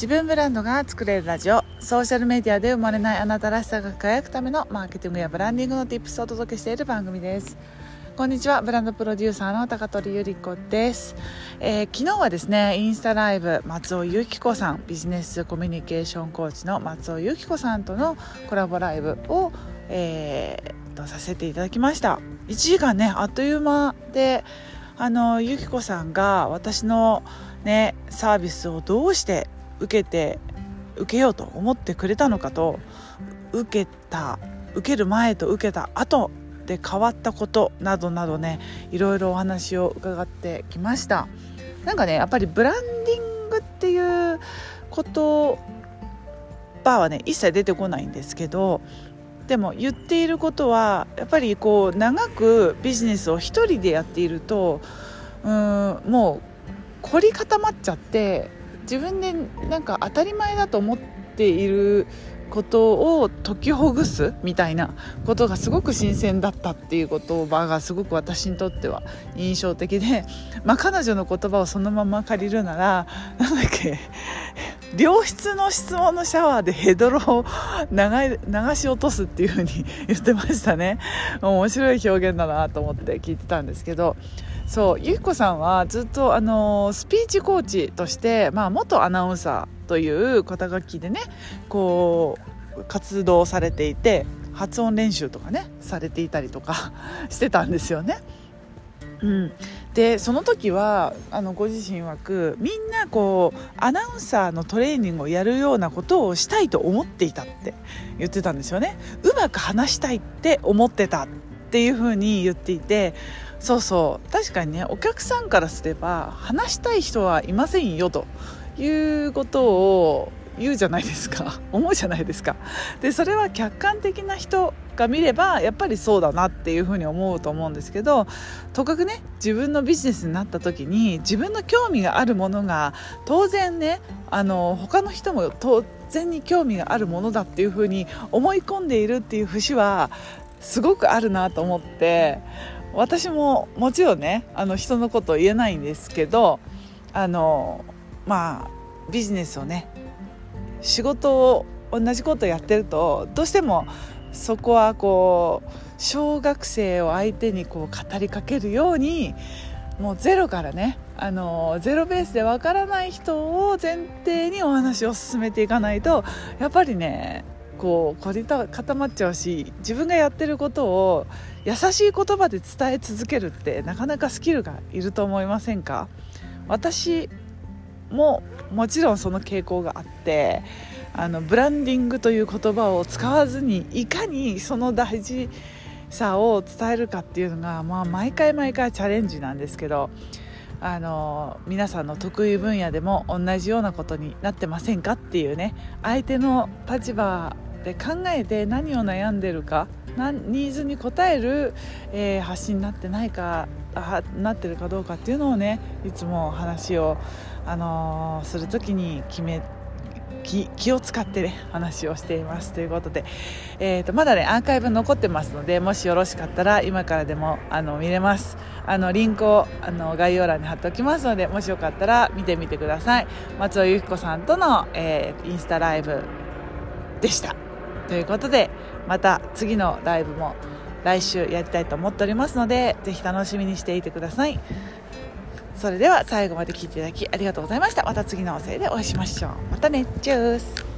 自分ブランドが作れるラジオ。ソーシャルメディアで生まれないあなたらしさが輝くためのマーケティングやブランディングの Tips をお届けしている番組です。こんにちは。ブランドプロデューサーの高取ゆり子です、えー、昨日はですねインスタライブ松尾由紀子さんビジネスコミュニケーションコーチの松尾由紀子さんとのコラボライブを、えー、とさせていただきました。1時間ねあっという間であの由紀子さんが私のねサービスをどうして受けて受けようと思ってくれたのかと受けた受ける前と受けた後で変わったことなどなどねいろいろお話を伺ってきました。なんかねやっぱりブランディングっていうことバーはね一切出てこないんですけどでも言っていることはやっぱりこう長くビジネスを一人でやっているとうんもう凝り固まっちゃって自分でなんか当たり前だと思っていることを解きほぐすみたいなことがすごく新鮮だったっていう言葉がすごく私にとっては印象的で、まあ、彼女の言葉をそのまま借りるならなんだっけ良質の質問のシャワーでヘドロを流し落とすっていう風に言ってましたね。面白い表現だなと思って聞いてたんですけどそうゆきこさんはずっとあのスピーチコーチとして、まあ、元アナウンサーという肩書きでねこう活動されていて発音練習とかねされていたりとか してたんですよね。うん、でその時はあのご自身枠みんなこうアナウンサーのトレーニングをやるようなことをしたいと思っていたって言ってたんですよねうまく話したいって思ってたっていうふうに言っていてそうそう確かにねお客さんからすれば話したい人はいませんよということを言うじゃないですか。思うじゃないですか。でそれは客観的な人が見ればやっぱりそうだなっていうふうに思うと思うんですけどとかくね自分のビジネスになった時に自分の興味があるものが当然ねあの他の人も当然に興味があるものだっていうふうに思い込んでいるっていう節はすごくあるなと思って私ももちろんねあの人のこと言えないんですけどあのまあビジネスをね仕事を同じことやってるとどうしてもそこはこう小学生を相手にこう語りかけるようにもうゼロからねあのゼロベースでわからない人を前提にお話を進めていかないとやっぱりねこう凝り固まっちゃうし自分がやってることを優しい言葉で伝え続けるってなかなかスキルがいると思いませんか？私ももちろんその傾向があってあのブランディングという言葉を使わずにいかにその大事さを伝えるかっていうのが、まあ、毎回毎回チャレンジなんですけどあの皆さんの得意分野でも同じようなことになってませんかっていうね相手の立場で考えて何を悩んでるかニーズに応える、えー、発信になってないかあなってるかどうかっていうのをねいつも話を、あのー、する時に決め気気を使ってね話をしています。ということで、えーと、まだねアーカイブ残ってますのでもしよろしかったら今からでもあの見れます。あのリンクをあの概要欄に貼っておきますのでもしよかったら見てみてください。松尾由紀子さんとの、えー、インスタライブでした。ということでまた次のライブも来週やりたいと思っておりますのでぜひ楽しみにしていてください。それでは最後まで聞いていただきありがとうございました。また次の音声でお会いしましょう。またね。チュース。